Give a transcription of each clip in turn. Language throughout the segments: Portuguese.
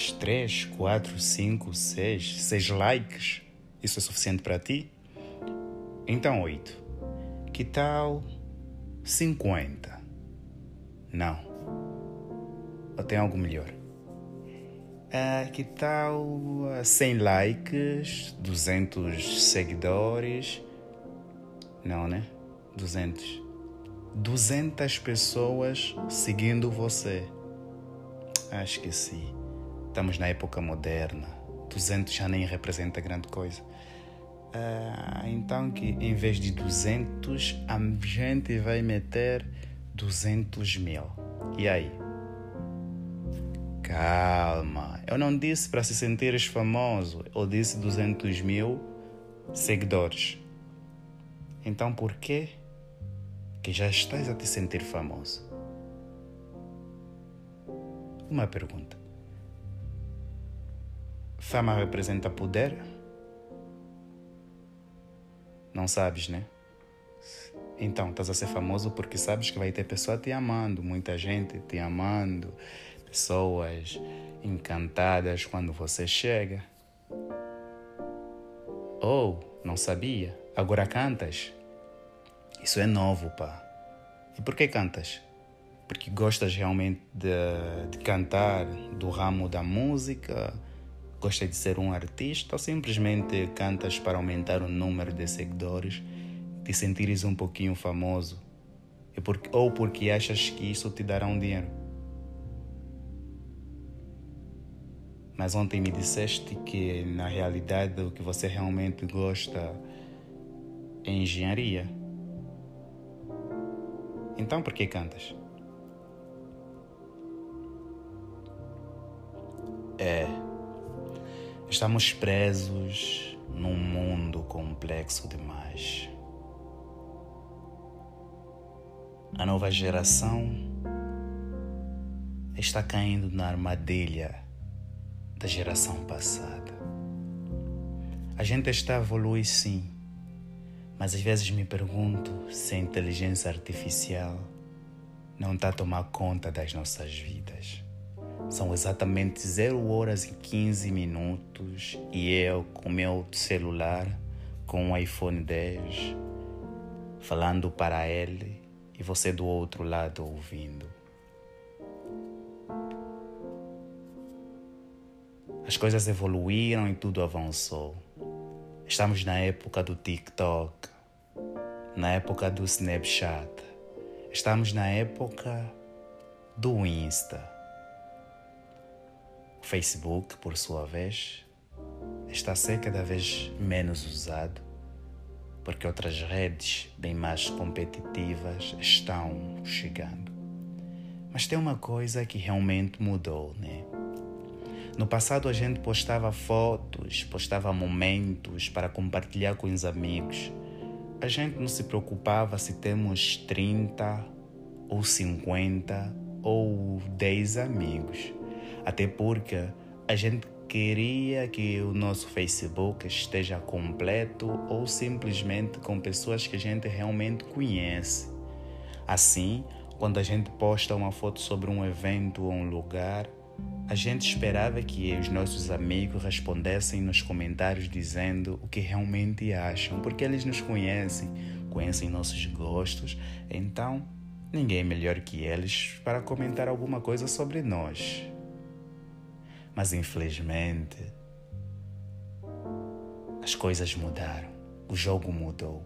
dois, três, quatro, cinco, seis, seis likes, isso é suficiente para ti? Então, oito. Que tal cinquenta? Não. Ou tem algo melhor? Ah, que tal 100 likes, 200 seguidores? Não, né? 200. 200 pessoas seguindo você. Ah, esqueci. Estamos na época moderna. 200 já nem representa grande coisa. Ah, então que em vez de 200, a gente vai meter 200 mil. E aí? Calma, eu não disse para se sentires famoso, eu disse 200 mil seguidores. Então por que que já estás a te sentir famoso? Uma pergunta. Fama representa poder? Não sabes, né? Então, estás a ser famoso porque sabes que vai ter pessoa te amando, muita gente te amando, pessoas encantadas quando você chega. Ou, oh, não sabia, agora cantas? Isso é novo, pá. E por que cantas? Porque gostas realmente de, de cantar do ramo da música? Gostas de ser um artista? Ou simplesmente cantas para aumentar o número de seguidores? Te sentires um pouquinho famoso? Ou porque achas que isso te dará um dinheiro? Mas ontem me disseste que na realidade o que você realmente gosta é engenharia. Então por que cantas? Estamos presos num mundo complexo demais. A nova geração está caindo na armadilha da geração passada. A gente está a evoluir sim, mas às vezes me pergunto se a inteligência artificial não está a tomar conta das nossas vidas. São exatamente 0 horas e 15 minutos e eu com meu celular, com o iPhone 10, falando para ele e você do outro lado ouvindo. As coisas evoluíram e tudo avançou. Estamos na época do TikTok, na época do Snapchat, estamos na época do Insta. Facebook, por sua vez, está a ser cada vez menos usado porque outras redes bem mais competitivas estão chegando. Mas tem uma coisa que realmente mudou, né? No passado a gente postava fotos, postava momentos para compartilhar com os amigos. A gente não se preocupava se temos 30 ou 50 ou 10 amigos. Até porque a gente queria que o nosso Facebook esteja completo ou simplesmente com pessoas que a gente realmente conhece. Assim, quando a gente posta uma foto sobre um evento ou um lugar, a gente esperava que os nossos amigos respondessem nos comentários dizendo o que realmente acham, porque eles nos conhecem, conhecem nossos gostos, então ninguém é melhor que eles para comentar alguma coisa sobre nós. Mas infelizmente, as coisas mudaram, o jogo mudou,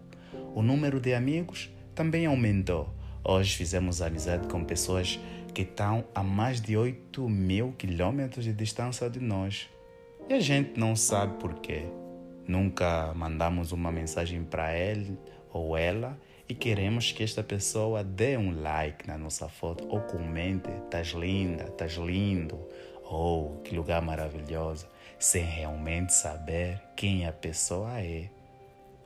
o número de amigos também aumentou. Hoje fizemos amizade com pessoas que estão a mais de 8 mil quilômetros de distância de nós. E a gente não sabe porquê. Nunca mandamos uma mensagem para ele ou ela e queremos que esta pessoa dê um like na nossa foto ou comente: estás linda, estás lindo, ou que lugar maravilhoso, sem realmente saber quem a pessoa é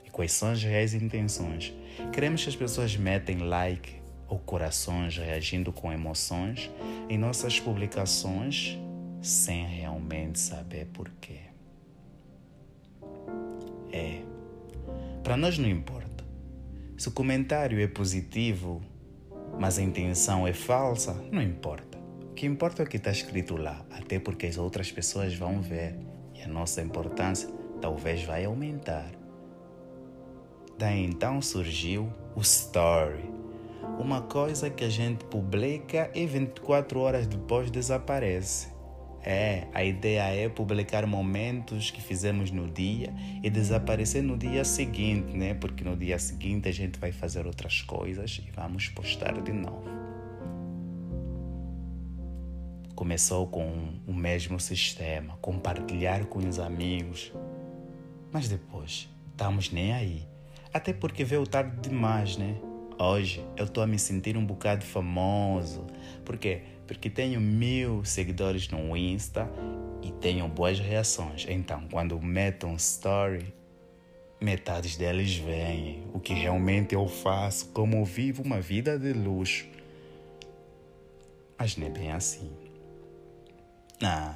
e quais são as reais intenções. Queremos que as pessoas metem like ou corações reagindo com emoções em nossas publicações sem realmente saber porquê. É, para nós não importa. Se o comentário é positivo, mas a intenção é falsa, não importa. Que importa é o que está escrito lá, até porque as outras pessoas vão ver e a nossa importância talvez vai aumentar. Daí então surgiu o Story, uma coisa que a gente publica e 24 horas depois desaparece. É, a ideia é publicar momentos que fizemos no dia e desaparecer no dia seguinte, né? Porque no dia seguinte a gente vai fazer outras coisas e vamos postar de novo. Começou com o mesmo sistema, compartilhar com os amigos. Mas depois, estamos nem aí. Até porque veio tarde demais, né? Hoje eu estou a me sentir um bocado famoso. Por quê? Porque tenho mil seguidores no Insta e tenho boas reações. Então, quando meto um story, metades deles vêm. O que realmente eu faço, como vivo uma vida de luxo. Mas não é bem assim. Não.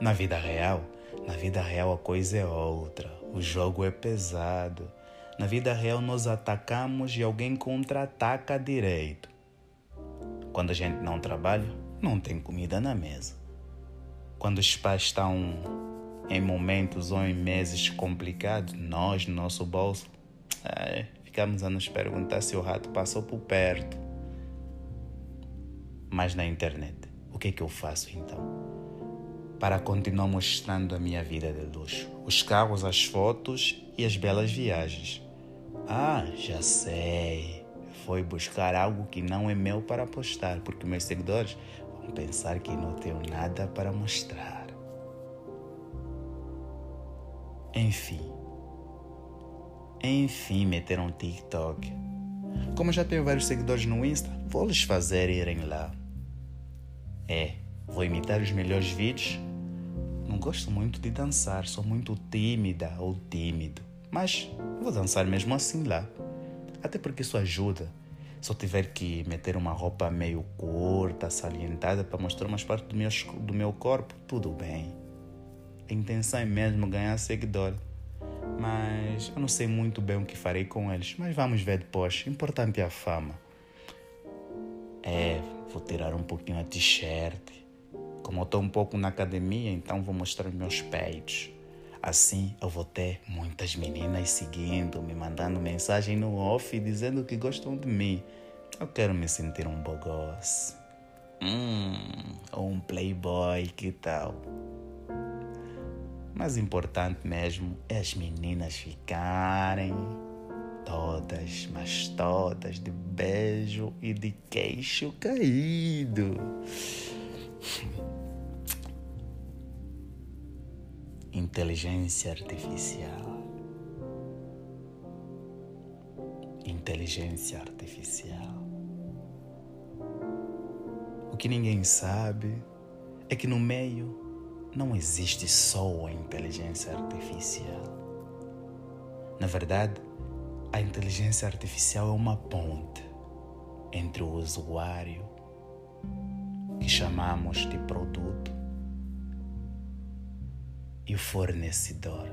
Na vida real, na vida real a coisa é outra. O jogo é pesado. Na vida real, nós atacamos e alguém contra-ataca direito. Quando a gente não trabalha, não tem comida na mesa. Quando os pais estão em momentos ou em meses complicados, nós, no nosso bolso, é, ficamos a nos perguntar se o rato passou por perto. Mas na internet, o que é que eu faço então? Para continuar mostrando a minha vida de luxo, os carros, as fotos e as belas viagens. Ah, já sei. Foi buscar algo que não é meu para postar, porque meus seguidores vão pensar que não tenho nada para mostrar. Enfim. Enfim, meteram um TikTok. Como já tenho vários seguidores no Insta, vou lhes fazer irem lá. É, vou imitar os melhores vídeos. Não gosto muito de dançar, sou muito tímida ou tímido. Mas vou dançar mesmo assim lá. Até porque isso ajuda. Se eu tiver que meter uma roupa meio curta, salientada, para mostrar umas partes do meu, do meu corpo, tudo bem. A intenção é mesmo ganhar seguidor. Mas eu não sei muito bem o que farei com eles. Mas vamos ver depois. Importante é a fama. É, vou tirar um pouquinho a t-shirt. Como eu estou um pouco na academia, então vou mostrar meus peitos. Assim eu vou ter muitas meninas seguindo, me mandando mensagem no off dizendo que gostam de mim. Eu quero me sentir um bogós. Hum, ou um playboy, que tal? Mas importante mesmo é as meninas ficarem todas, mas todas de beijo e de queixo caído. Inteligência artificial. Inteligência artificial. O que ninguém sabe é que no meio não existe só a inteligência artificial. Na verdade, a inteligência artificial é uma ponte entre o usuário, que chamamos de produto, e o fornecedor,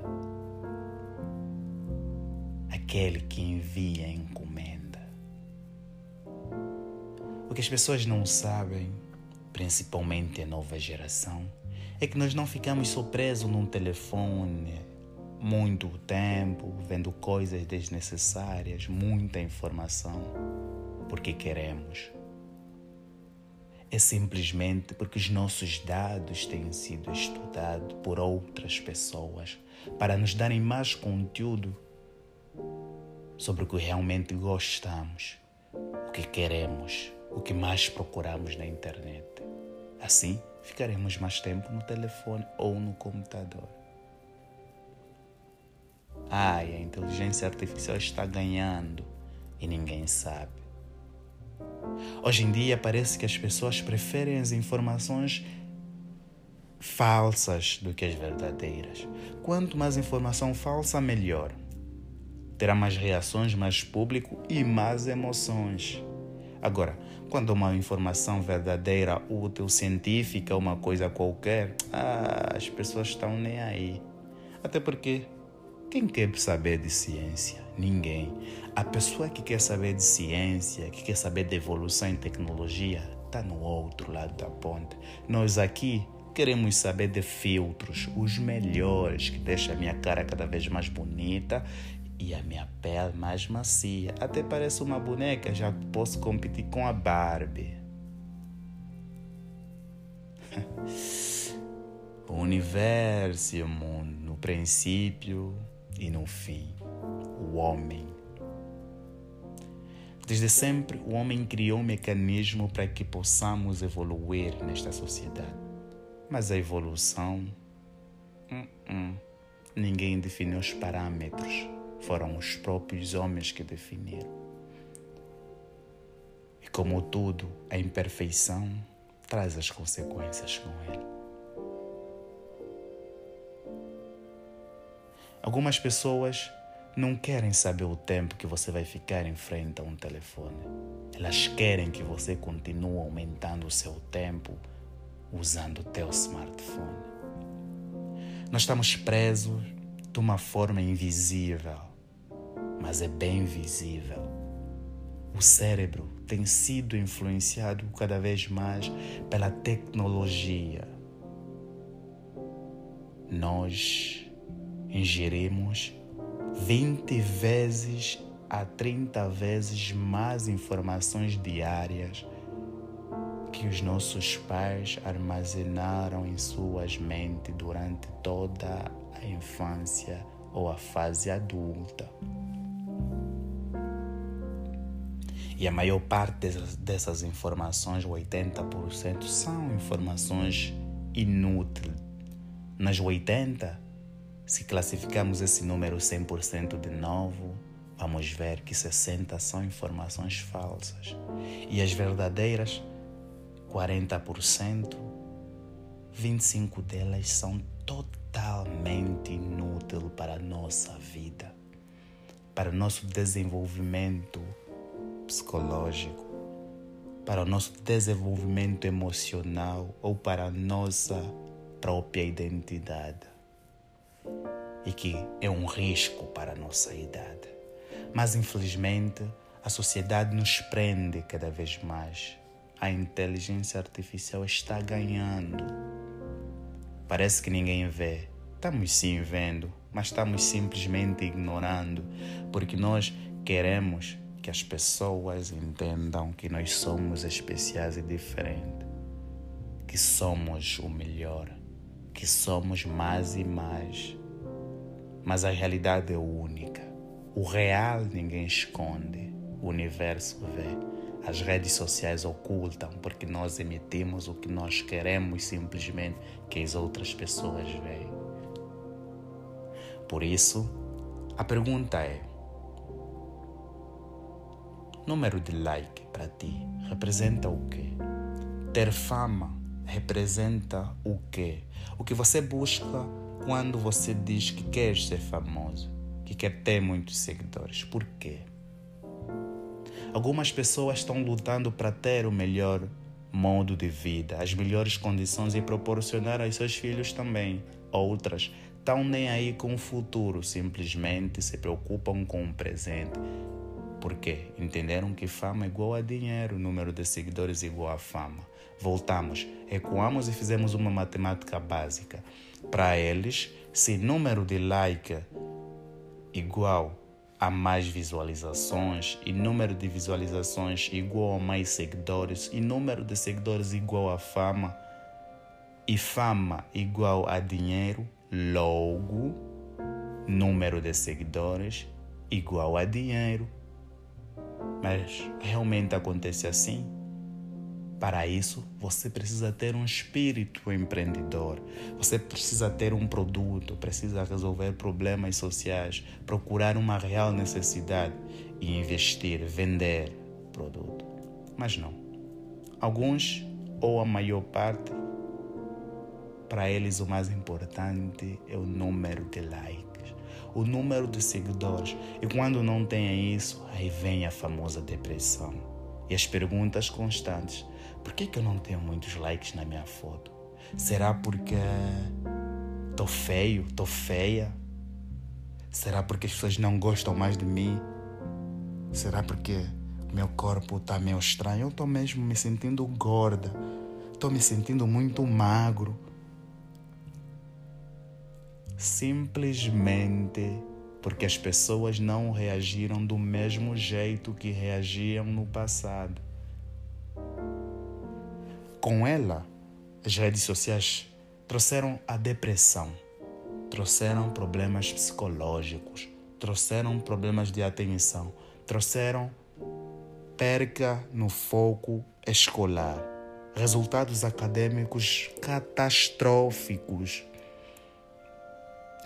aquele que envia a encomenda. O que as pessoas não sabem, principalmente a nova geração, é que nós não ficamos só presos num telefone muito tempo, vendo coisas desnecessárias, muita informação, porque queremos é simplesmente porque os nossos dados têm sido estudados por outras pessoas para nos darem mais conteúdo sobre o que realmente gostamos, o que queremos, o que mais procuramos na internet. Assim, ficaremos mais tempo no telefone ou no computador. Ai, a inteligência artificial está ganhando e ninguém sabe. Hoje em dia parece que as pessoas preferem as informações falsas do que as verdadeiras. Quanto mais informação falsa, melhor. Terá mais reações, mais público e mais emoções. Agora, quando uma informação verdadeira, útil, científica, uma coisa qualquer, ah, as pessoas estão nem aí. Até porque quem quer saber de ciência? Ninguém. A pessoa que quer saber de ciência, que quer saber de evolução em tecnologia, está no outro lado da ponte. Nós aqui queremos saber de filtros, os melhores, que deixam a minha cara cada vez mais bonita e a minha pele mais macia. Até parece uma boneca, já posso competir com a Barbie. o universo e o mundo, no princípio e no fim, o homem. Desde sempre, o homem criou um mecanismo para que possamos evoluir nesta sociedade. Mas a evolução, uh -uh. ninguém definiu os parâmetros, foram os próprios homens que definiram. E como tudo, a imperfeição traz as consequências com ele. Algumas pessoas não querem saber o tempo que você vai ficar em frente a um telefone. Elas querem que você continue aumentando o seu tempo usando o teu smartphone. Nós estamos presos de uma forma invisível, mas é bem visível. O cérebro tem sido influenciado cada vez mais pela tecnologia. Nós ingerimos 20 vezes a 30 vezes mais informações diárias que os nossos pais armazenaram em suas mentes durante toda a infância ou a fase adulta. E a maior parte dessas, informações, 80%, são informações inúteis. Nas 80%, se classificamos esse número 100% de novo, vamos ver que 60 são informações falsas. E as verdadeiras 40%, 25 delas são totalmente inúteis para a nossa vida, para o nosso desenvolvimento psicológico, para o nosso desenvolvimento emocional ou para a nossa própria identidade e que é um risco para a nossa idade. Mas infelizmente a sociedade nos prende cada vez mais. A inteligência artificial está ganhando. Parece que ninguém vê. Estamos sim vendo, mas estamos simplesmente ignorando, porque nós queremos que as pessoas entendam que nós somos especiais e diferentes, que somos o melhor, que somos mais e mais mas a realidade é única. O real ninguém esconde, o universo vê. As redes sociais ocultam porque nós emitimos o que nós queremos simplesmente que as outras pessoas vejam. Por isso, a pergunta é: número de like para ti representa o quê? Ter fama representa o quê? O que você busca quando você diz que quer ser famoso, que quer ter muitos seguidores. Por quê? Algumas pessoas estão lutando para ter o melhor modo de vida, as melhores condições e proporcionar aos seus filhos também. Outras estão nem aí com o futuro, simplesmente se preocupam com o presente. Por quê? Entenderam que fama é igual a dinheiro, número de seguidores é igual a fama. Voltamos, recuamos e fizemos uma matemática básica. Para eles, se número de like igual a mais visualizações e número de visualizações igual a mais seguidores e número de seguidores igual a fama e fama igual a dinheiro, logo número de seguidores igual a dinheiro. Mas realmente acontece assim? Para isso, você precisa ter um espírito empreendedor. Você precisa ter um produto, precisa resolver problemas sociais, procurar uma real necessidade e investir, vender produto. Mas não. Alguns, ou a maior parte, para eles o mais importante é o número de likes, o número de seguidores. E quando não tem isso, aí vem a famosa depressão e as perguntas constantes por que, que eu não tenho muitos likes na minha foto? Será porque tô feio, tô feia? Será porque as pessoas não gostam mais de mim? Será porque meu corpo está meio estranho, eu estou mesmo me sentindo gorda, estou me sentindo muito magro. Simplesmente porque as pessoas não reagiram do mesmo jeito que reagiam no passado. Com ela, as redes sociais trouxeram a depressão, trouxeram problemas psicológicos, trouxeram problemas de atenção, trouxeram perca no foco escolar, resultados acadêmicos catastróficos.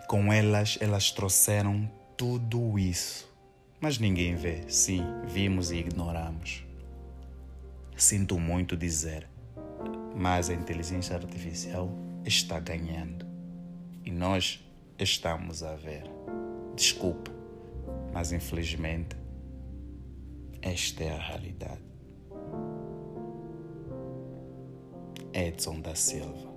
Com elas, elas trouxeram tudo isso. Mas ninguém vê. Sim, vimos e ignoramos. Sinto muito dizer, mas a inteligência artificial está ganhando. E nós estamos a ver. Desculpa, mas infelizmente esta é a realidade. Edson da Silva